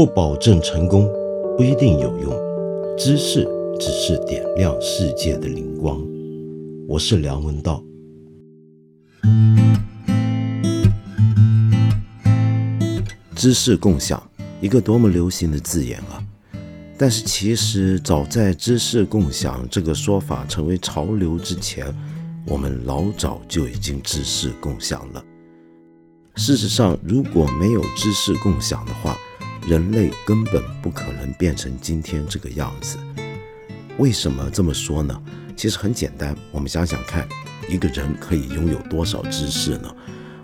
不保证成功，不一定有用。知识只是点亮世界的灵光。我是梁文道。知识共享，一个多么流行的字眼啊！但是其实，早在知识共享这个说法成为潮流之前，我们老早就已经知识共享了。事实上，如果没有知识共享的话，人类根本不可能变成今天这个样子。为什么这么说呢？其实很简单，我们想想看，一个人可以拥有多少知识呢？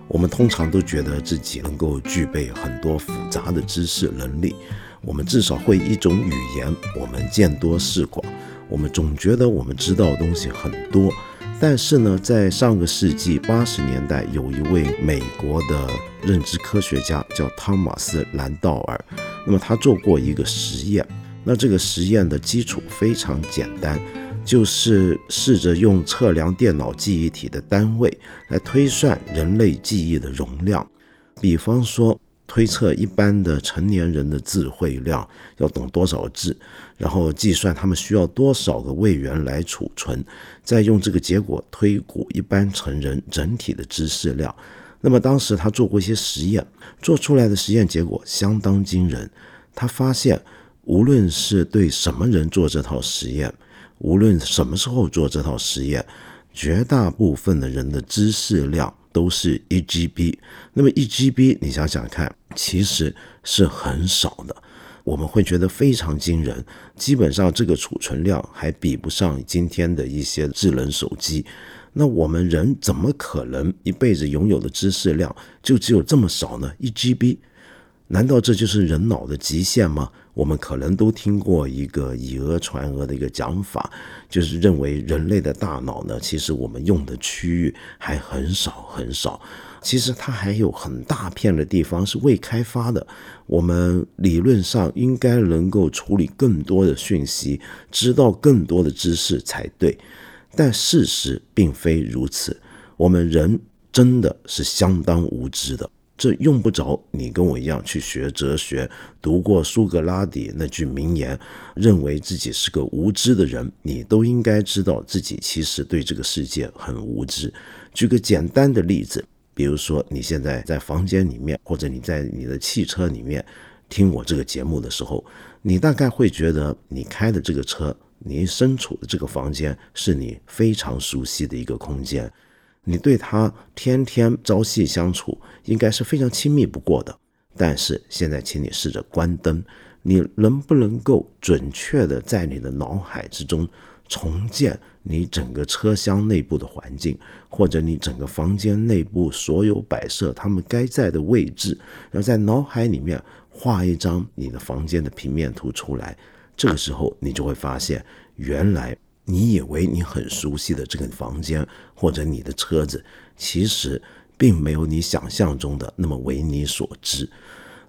我们通常都觉得自己能够具备很多复杂的知识能力，我们至少会一种语言，我们见多识广，我们总觉得我们知道的东西很多。但是呢，在上个世纪八十年代，有一位美国的认知科学家叫汤马斯·兰道尔，那么他做过一个实验，那这个实验的基础非常简单。就是试着用测量电脑记忆体的单位来推算人类记忆的容量，比方说推测一般的成年人的智慧量要懂多少字，然后计算他们需要多少个位元来储存，再用这个结果推估一般成人整体的知识量。那么当时他做过一些实验，做出来的实验结果相当惊人。他发现，无论是对什么人做这套实验，无论什么时候做这套实验，绝大部分的人的知识量都是一 GB。那么一 GB，你想想看，其实是很少的。我们会觉得非常惊人，基本上这个储存量还比不上今天的一些智能手机。那我们人怎么可能一辈子拥有的知识量就只有这么少呢？一 GB。难道这就是人脑的极限吗？我们可能都听过一个以讹传讹的一个讲法，就是认为人类的大脑呢，其实我们用的区域还很少很少，其实它还有很大片的地方是未开发的。我们理论上应该能够处理更多的讯息，知道更多的知识才对，但事实并非如此。我们人真的是相当无知的。这用不着你跟我一样去学哲学，读过苏格拉底那句名言，认为自己是个无知的人，你都应该知道自己其实对这个世界很无知。举个简单的例子，比如说你现在在房间里面，或者你在你的汽车里面听我这个节目的时候，你大概会觉得你开的这个车，你身处的这个房间是你非常熟悉的一个空间。你对他天天朝夕相处，应该是非常亲密不过的。但是现在，请你试着关灯，你能不能够准确的在你的脑海之中重建你整个车厢内部的环境，或者你整个房间内部所有摆设他们该在的位置，然后在脑海里面画一张你的房间的平面图出来。这个时候，你就会发现，原来。你以为你很熟悉的这个房间或者你的车子，其实并没有你想象中的那么为你所知。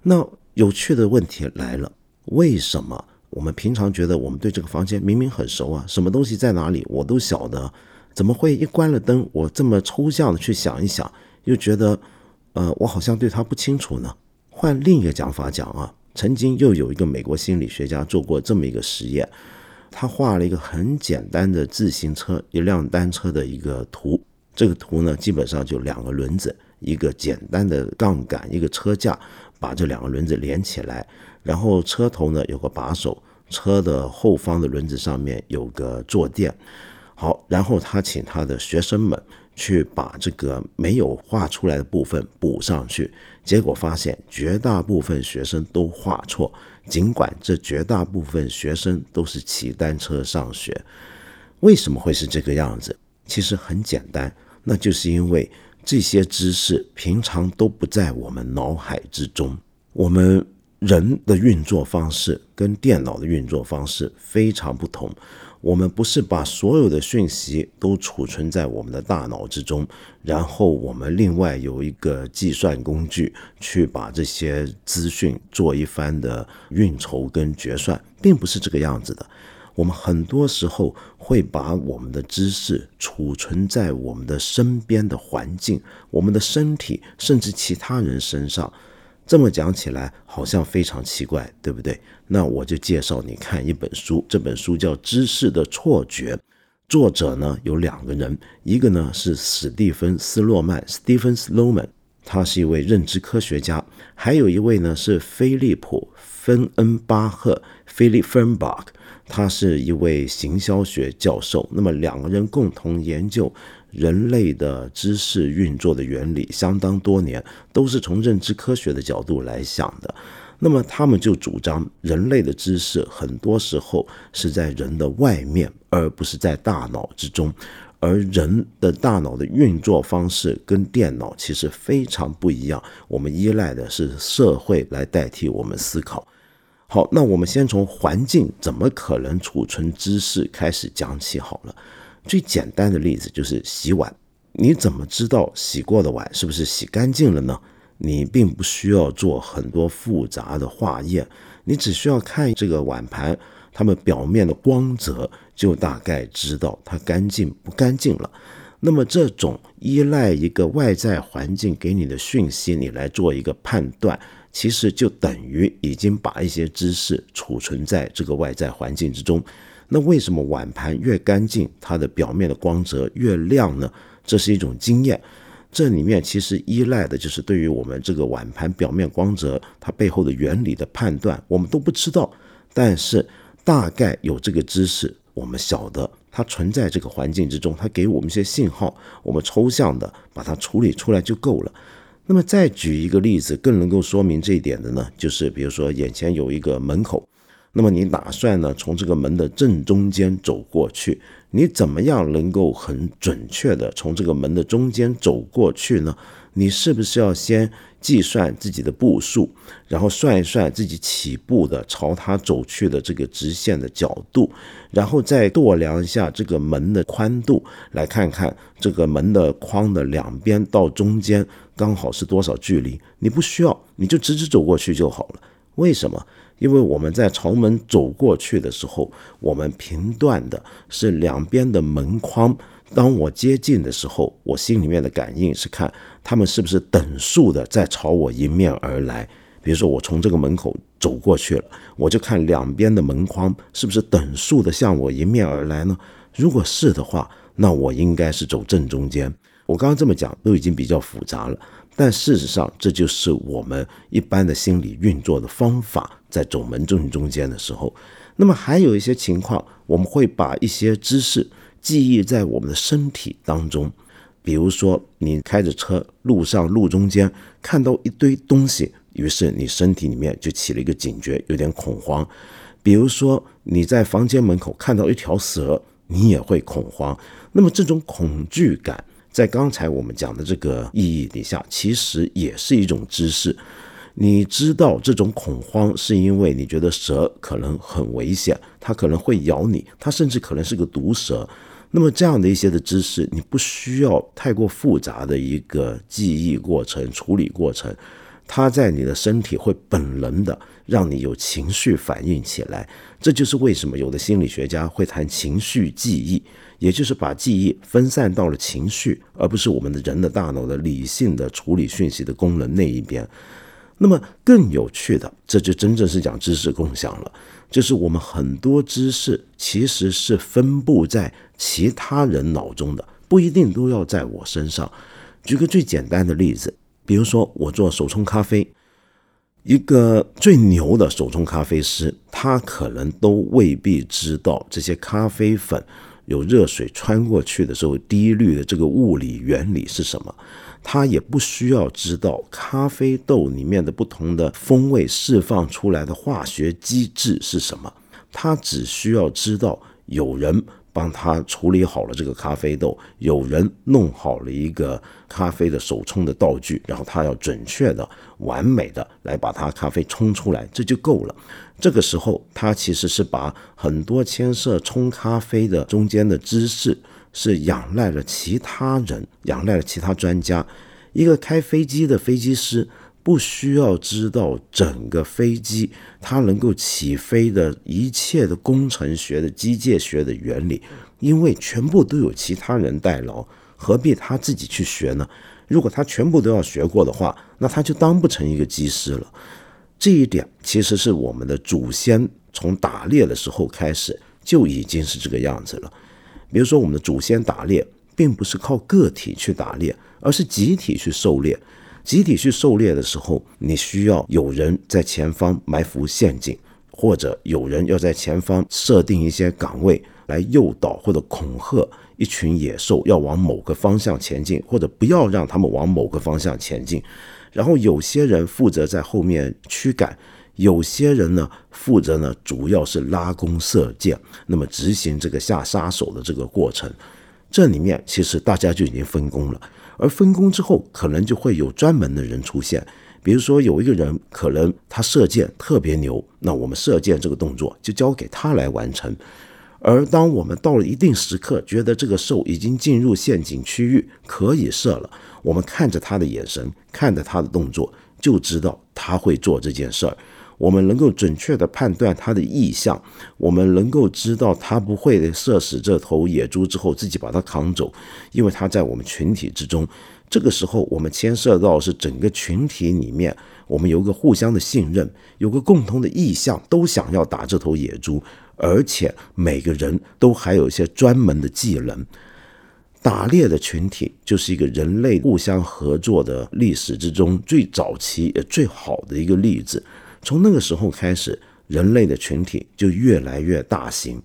那有趣的问题来了：为什么我们平常觉得我们对这个房间明明很熟啊，什么东西在哪里我都晓得，怎么会一关了灯，我这么抽象的去想一想，又觉得呃，我好像对它不清楚呢？换另一个讲法讲啊，曾经又有一个美国心理学家做过这么一个实验。他画了一个很简单的自行车，一辆单车的一个图。这个图呢，基本上就两个轮子，一个简单的杠杆，一个车架，把这两个轮子连起来。然后车头呢有个把手，车的后方的轮子上面有个坐垫。好，然后他请他的学生们去把这个没有画出来的部分补上去。结果发现，绝大部分学生都画错。尽管这绝大部分学生都是骑单车上学，为什么会是这个样子？其实很简单，那就是因为这些知识平常都不在我们脑海之中。我们人的运作方式跟电脑的运作方式非常不同。我们不是把所有的讯息都储存在我们的大脑之中，然后我们另外有一个计算工具去把这些资讯做一番的运筹跟决算，并不是这个样子的。我们很多时候会把我们的知识储存在我们的身边的环境、我们的身体，甚至其他人身上。这么讲起来好像非常奇怪，对不对？那我就介绍你看一本书，这本书叫《知识的错觉》，作者呢有两个人，一个呢是史蒂芬·斯洛曼 （Stephen Sloman），他是一位认知科学家；还有一位呢是菲利普·芬恩巴赫 （Philip Fernbach），他是一位行销学教授。那么两个人共同研究。人类的知识运作的原理相当多年，都是从认知科学的角度来想的。那么他们就主张，人类的知识很多时候是在人的外面，而不是在大脑之中。而人的大脑的运作方式跟电脑其实非常不一样，我们依赖的是社会来代替我们思考。好，那我们先从环境怎么可能储存知识开始讲起好了。最简单的例子就是洗碗，你怎么知道洗过的碗是不是洗干净了呢？你并不需要做很多复杂的化验，你只需要看这个碗盘，它们表面的光泽，就大概知道它干净不干净了。那么这种依赖一个外在环境给你的讯息，你来做一个判断，其实就等于已经把一些知识储存在这个外在环境之中。那为什么碗盘越干净，它的表面的光泽越亮呢？这是一种经验，这里面其实依赖的就是对于我们这个碗盘表面光泽它背后的原理的判断，我们都不知道，但是大概有这个知识，我们晓得它存在这个环境之中，它给我们一些信号，我们抽象的把它处理出来就够了。那么再举一个例子，更能够说明这一点的呢，就是比如说眼前有一个门口。那么你打算呢？从这个门的正中间走过去，你怎么样能够很准确的从这个门的中间走过去呢？你是不是要先计算自己的步数，然后算一算自己起步的朝它走去的这个直线的角度，然后再度量一下这个门的宽度，来看看这个门的框的两边到中间刚好是多少距离？你不需要，你就直直走过去就好了。为什么？因为我们在朝门走过去的时候，我们评断的是两边的门框。当我接近的时候，我心里面的感应是看他们是不是等速的在朝我迎面而来。比如说，我从这个门口走过去了，我就看两边的门框是不是等速的向我迎面而来呢？如果是的话，那我应该是走正中间。我刚刚这么讲都已经比较复杂了。但事实上，这就是我们一般的心理运作的方法。在走门正中间的时候，那么还有一些情况，我们会把一些知识记忆在我们的身体当中。比如说，你开着车，路上路中间看到一堆东西，于是你身体里面就起了一个警觉，有点恐慌。比如说，你在房间门口看到一条蛇，你也会恐慌。那么这种恐惧感。在刚才我们讲的这个意义底下，其实也是一种知识。你知道这种恐慌是因为你觉得蛇可能很危险，它可能会咬你，它甚至可能是个毒蛇。那么这样的一些的知识，你不需要太过复杂的一个记忆过程、处理过程，它在你的身体会本能的让你有情绪反应起来。这就是为什么有的心理学家会谈情绪记忆。也就是把记忆分散到了情绪，而不是我们的人的大脑的理性的处理讯息的功能那一边。那么更有趣的，这就真正是讲知识共享了，就是我们很多知识其实是分布在其他人脑中的，不一定都要在我身上。举个最简单的例子，比如说我做手冲咖啡，一个最牛的手冲咖啡师，他可能都未必知道这些咖啡粉。有热水穿过去的时候，滴滤的这个物理原理是什么？他也不需要知道咖啡豆里面的不同的风味释放出来的化学机制是什么，他只需要知道有人。帮他处理好了这个咖啡豆，有人弄好了一个咖啡的手冲的道具，然后他要准确的、完美的来把它咖啡冲出来，这就够了。这个时候，他其实是把很多牵涉冲咖啡的中间的知识，是仰赖了其他人，仰赖了其他专家。一个开飞机的飞机师。不需要知道整个飞机它能够起飞的一切的工程学的机械学的原理，因为全部都有其他人代劳，何必他自己去学呢？如果他全部都要学过的话，那他就当不成一个机师了。这一点其实是我们的祖先从打猎的时候开始就已经是这个样子了。比如说，我们的祖先打猎并不是靠个体去打猎，而是集体去狩猎。集体去狩猎的时候，你需要有人在前方埋伏陷阱，或者有人要在前方设定一些岗位来诱导或者恐吓一群野兽要往某个方向前进，或者不要让他们往某个方向前进。然后有些人负责在后面驱赶，有些人呢负责呢主要是拉弓射箭，那么执行这个下杀手的这个过程。这里面其实大家就已经分工了。而分工之后，可能就会有专门的人出现。比如说，有一个人可能他射箭特别牛，那我们射箭这个动作就交给他来完成。而当我们到了一定时刻，觉得这个兽已经进入陷阱区域，可以射了，我们看着他的眼神，看着他的动作，就知道他会做这件事儿。我们能够准确地判断他的意向，我们能够知道他不会射死这头野猪之后自己把它扛走，因为它在我们群体之中。这个时候，我们牵涉到是整个群体里面，我们有个互相的信任，有个共同的意向，都想要打这头野猪，而且每个人都还有一些专门的技能。打猎的群体就是一个人类互相合作的历史之中最早期也最好的一个例子。从那个时候开始，人类的群体就越来越大型。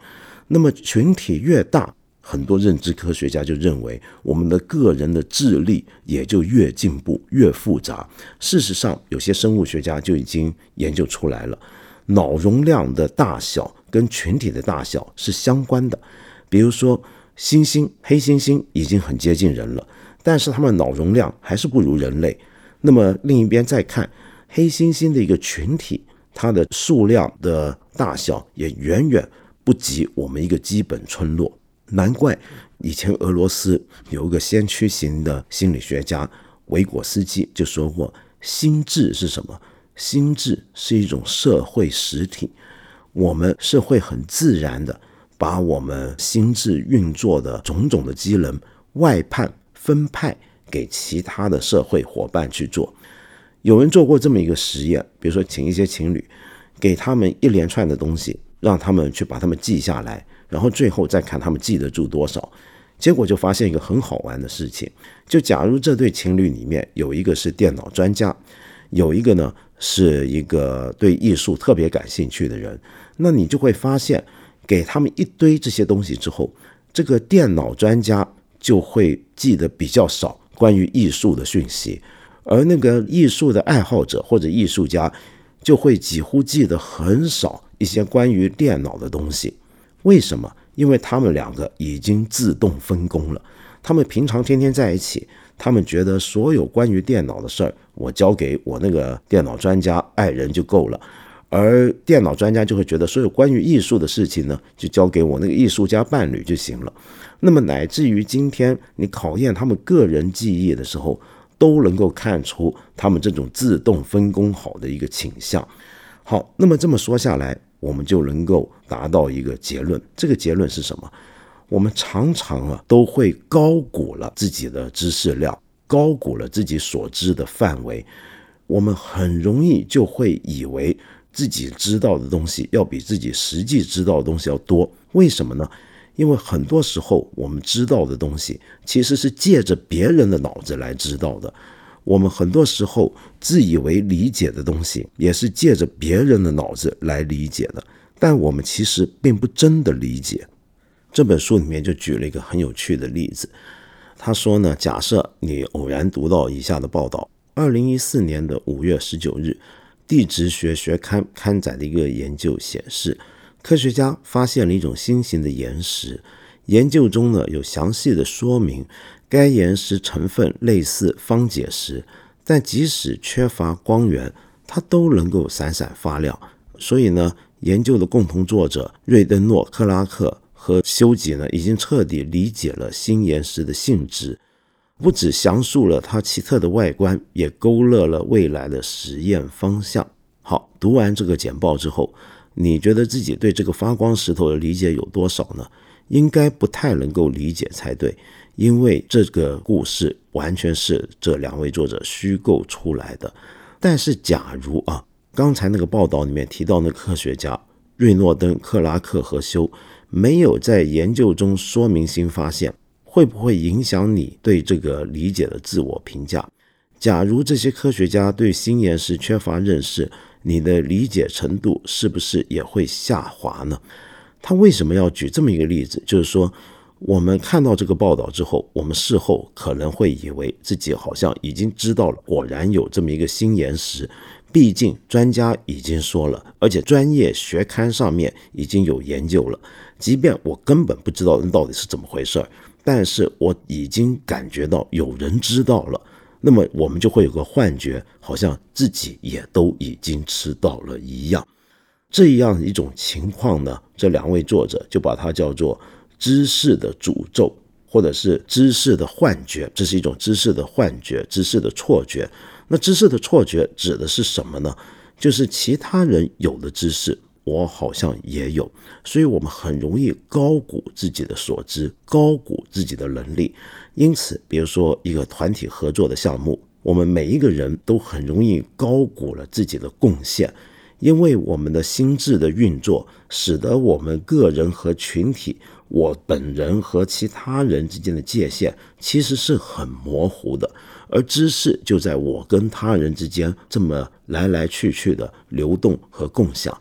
那么群体越大，很多认知科学家就认为，我们的个人的智力也就越进步、越复杂。事实上，有些生物学家就已经研究出来了，脑容量的大小跟群体的大小是相关的。比如说，猩猩、黑猩猩已经很接近人了，但是它们脑容量还是不如人类。那么另一边再看。黑猩猩的一个群体，它的数量的大小也远远不及我们一个基本村落。难怪以前俄罗斯有一个先驱型的心理学家维果斯基就说过：“心智是什么？心智是一种社会实体。我们是会很自然的把我们心智运作的种种的机能外判分派给其他的社会伙伴去做。”有人做过这么一个实验，比如说请一些情侣，给他们一连串的东西，让他们去把他们记下来，然后最后再看他们记得住多少。结果就发现一个很好玩的事情：就假如这对情侣里面有一个是电脑专家，有一个呢是一个对艺术特别感兴趣的人，那你就会发现，给他们一堆这些东西之后，这个电脑专家就会记得比较少关于艺术的讯息。而那个艺术的爱好者或者艺术家，就会几乎记得很少一些关于电脑的东西。为什么？因为他们两个已经自动分工了。他们平常天天在一起，他们觉得所有关于电脑的事儿，我交给我那个电脑专家爱人就够了。而电脑专家就会觉得，所有关于艺术的事情呢，就交给我那个艺术家伴侣就行了。那么，乃至于今天你考验他们个人记忆的时候，都能够看出他们这种自动分工好的一个倾向。好，那么这么说下来，我们就能够达到一个结论。这个结论是什么？我们常常啊都会高估了自己的知识量，高估了自己所知的范围。我们很容易就会以为自己知道的东西要比自己实际知道的东西要多。为什么呢？因为很多时候，我们知道的东西其实是借着别人的脑子来知道的。我们很多时候自以为理解的东西，也是借着别人的脑子来理解的。但我们其实并不真的理解。这本书里面就举了一个很有趣的例子。他说呢，假设你偶然读到以下的报道：二零一四年的五月十九日，地质学学刊刊载的一个研究显示。科学家发现了一种新型的岩石，研究中呢有详细的说明，该岩石成分类似方解石，但即使缺乏光源，它都能够闪闪发亮。所以呢，研究的共同作者瑞登诺克拉克和修吉呢，已经彻底理解了新岩石的性质，不只详述了它奇特的外观，也勾勒了未来的实验方向。好，读完这个简报之后。你觉得自己对这个发光石头的理解有多少呢？应该不太能够理解才对，因为这个故事完全是这两位作者虚构出来的。但是，假如啊，刚才那个报道里面提到那科学家瑞诺登、克拉克和修没有在研究中说明新发现，会不会影响你对这个理解的自我评价？假如这些科学家对新岩石缺乏认识，你的理解程度是不是也会下滑呢？他为什么要举这么一个例子？就是说，我们看到这个报道之后，我们事后可能会以为自己好像已经知道了，果然有这么一个新岩石。毕竟专家已经说了，而且专业学刊上面已经有研究了。即便我根本不知道那到底是怎么回事儿，但是我已经感觉到有人知道了。那么我们就会有个幻觉，好像自己也都已经吃到了一样。这样一种情况呢，这两位作者就把它叫做知识的诅咒，或者是知识的幻觉。这是一种知识的幻觉，知识的错觉。那知识的错觉指的是什么呢？就是其他人有的知识，我好像也有，所以我们很容易高估自己的所知，高估自己的能力。因此，比如说一个团体合作的项目，我们每一个人都很容易高估了自己的贡献，因为我们的心智的运作，使得我们个人和群体，我本人和其他人之间的界限其实是很模糊的，而知识就在我跟他人之间这么来来去去的流动和共享。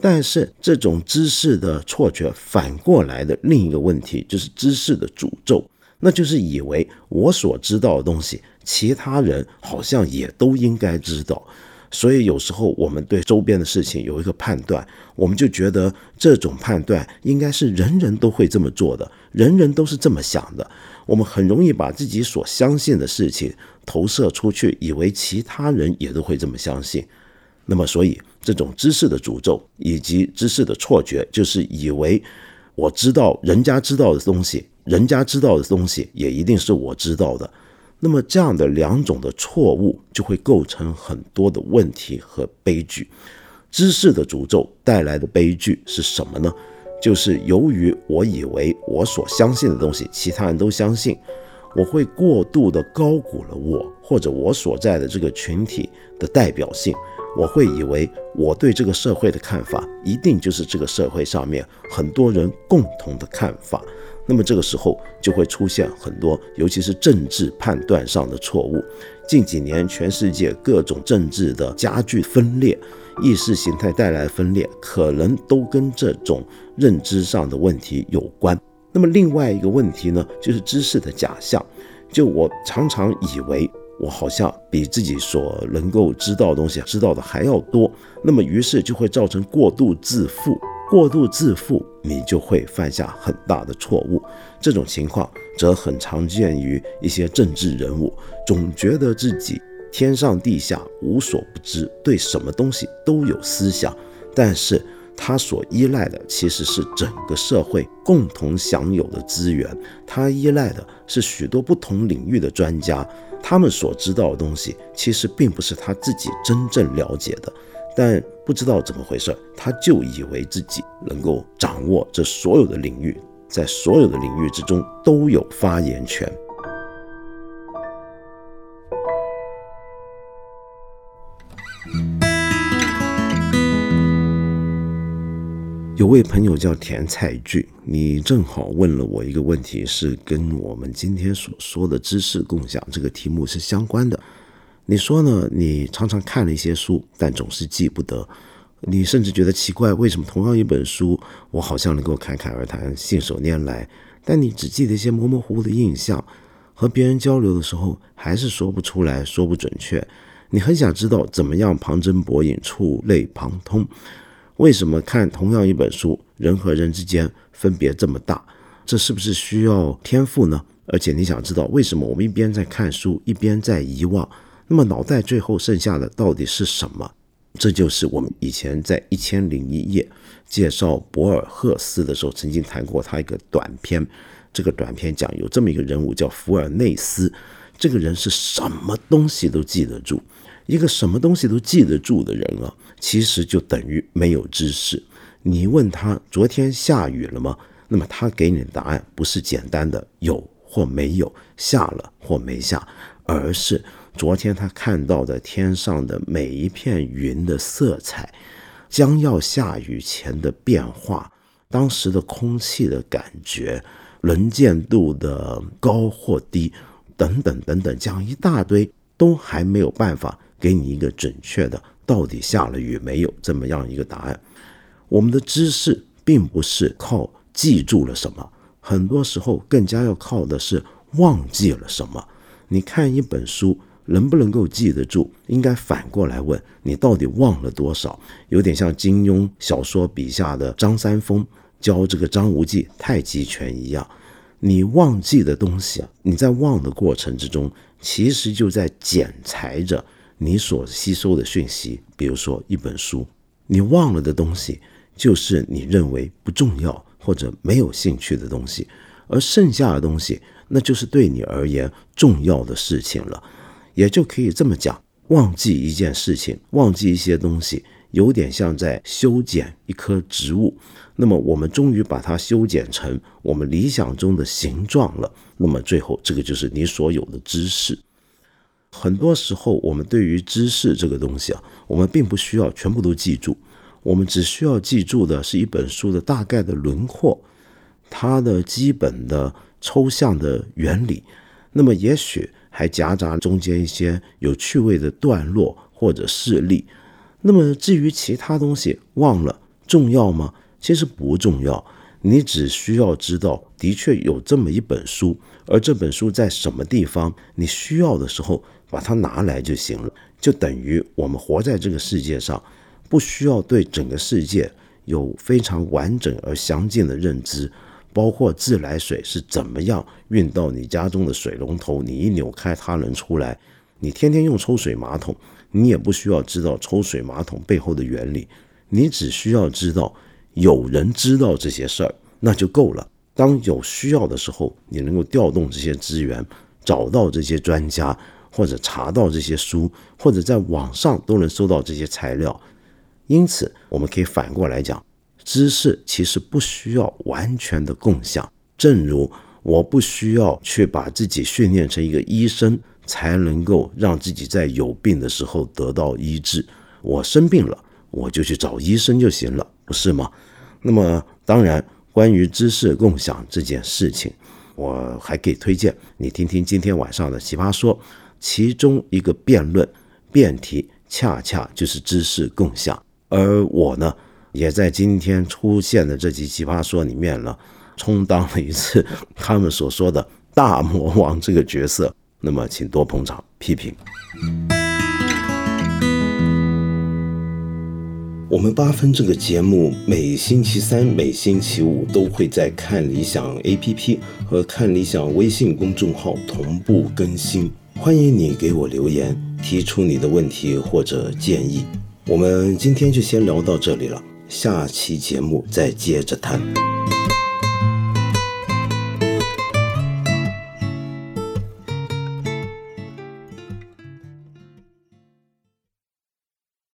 但是，这种知识的错觉反过来的另一个问题，就是知识的诅咒。那就是以为我所知道的东西，其他人好像也都应该知道，所以有时候我们对周边的事情有一个判断，我们就觉得这种判断应该是人人都会这么做的，人人都是这么想的。我们很容易把自己所相信的事情投射出去，以为其他人也都会这么相信。那么，所以这种知识的诅咒以及知识的错觉，就是以为我知道人家知道的东西。人家知道的东西也一定是我知道的，那么这样的两种的错误就会构成很多的问题和悲剧。知识的诅咒带来的悲剧是什么呢？就是由于我以为我所相信的东西其他人都相信，我会过度的高估了我或者我所在的这个群体的代表性，我会以为我对这个社会的看法一定就是这个社会上面很多人共同的看法。那么这个时候就会出现很多，尤其是政治判断上的错误。近几年，全世界各种政治的加剧分裂，意识形态带来的分裂，可能都跟这种认知上的问题有关。那么另外一个问题呢，就是知识的假象。就我常常以为我好像比自己所能够知道的东西知道的还要多，那么于是就会造成过度自负。过度自负，你就会犯下很大的错误。这种情况则很常见于一些政治人物，总觉得自己天上地下无所不知，对什么东西都有思想。但是他所依赖的其实是整个社会共同享有的资源，他依赖的是许多不同领域的专家，他们所知道的东西其实并不是他自己真正了解的。但不知道怎么回事，他就以为自己能够掌握这所有的领域，在所有的领域之中都有发言权。有位朋友叫田菜俊，你正好问了我一个问题，是跟我们今天所说的知识共享这个题目是相关的。你说呢？你常常看了一些书，但总是记不得。你甚至觉得奇怪，为什么同样一本书，我好像能够侃侃而谈、信手拈来，但你只记得一些模模糊糊的印象，和别人交流的时候还是说不出来说不准确。你很想知道怎么样旁征博引、触类旁通？为什么看同样一本书，人和人之间分别这么大？这是不是需要天赋呢？而且你想知道为什么我们一边在看书，一边在遗忘？那么脑袋最后剩下的到底是什么？这就是我们以前在一千零一夜介绍博尔赫斯的时候曾经谈过他一个短片。这个短片讲有这么一个人物叫福尔内斯，这个人是什么东西都记得住。一个什么东西都记得住的人啊，其实就等于没有知识。你问他昨天下雨了吗？那么他给你的答案不是简单的有或没有，下了或没下，而是昨天他看到的天上的每一片云的色彩，将要下雨前的变化，当时的空气的感觉，能见度的高或低，等等等等，这样一大堆都还没有办法给你一个准确的到底下了雨没有这么样一个答案。我们的知识并不是靠。记住了什么？很多时候更加要靠的是忘记了什么。你看一本书能不能够记得住，应该反过来问你到底忘了多少。有点像金庸小说笔下的张三丰教这个张无忌太极拳一样。你忘记的东西，你在忘的过程之中，其实就在剪裁着你所吸收的讯息。比如说一本书，你忘了的东西，就是你认为不重要。或者没有兴趣的东西，而剩下的东西，那就是对你而言重要的事情了，也就可以这么讲：忘记一件事情，忘记一些东西，有点像在修剪一棵植物。那么我们终于把它修剪成我们理想中的形状了。那么最后，这个就是你所有的知识。很多时候，我们对于知识这个东西啊，我们并不需要全部都记住。我们只需要记住的是一本书的大概的轮廓，它的基本的抽象的原理，那么也许还夹杂中间一些有趣味的段落或者事例。那么至于其他东西，忘了重要吗？其实不重要，你只需要知道，的确有这么一本书，而这本书在什么地方，你需要的时候把它拿来就行了，就等于我们活在这个世界上。不需要对整个世界有非常完整而详尽的认知，包括自来水是怎么样运到你家中的水龙头，你一扭开它能出来。你天天用抽水马桶，你也不需要知道抽水马桶背后的原理，你只需要知道有人知道这些事儿，那就够了。当有需要的时候，你能够调动这些资源，找到这些专家，或者查到这些书，或者在网上都能搜到这些材料。因此，我们可以反过来讲，知识其实不需要完全的共享。正如我不需要去把自己训练成一个医生，才能够让自己在有病的时候得到医治。我生病了，我就去找医生就行了，不是吗？那么，当然，关于知识共享这件事情，我还可以推荐你听听今天晚上的《奇葩说》，其中一个辩论辩题恰恰就是知识共享。而我呢，也在今天出现的这期《奇葩说》里面呢，充当了一次 他们所说的大魔王这个角色。那么，请多捧场、批评。我们八分这个节目每星期三、每星期五都会在看理想 APP 和看理想微信公众号同步更新，欢迎你给我留言，提出你的问题或者建议。我们今天就先聊到这里了，下期节目再接着谈。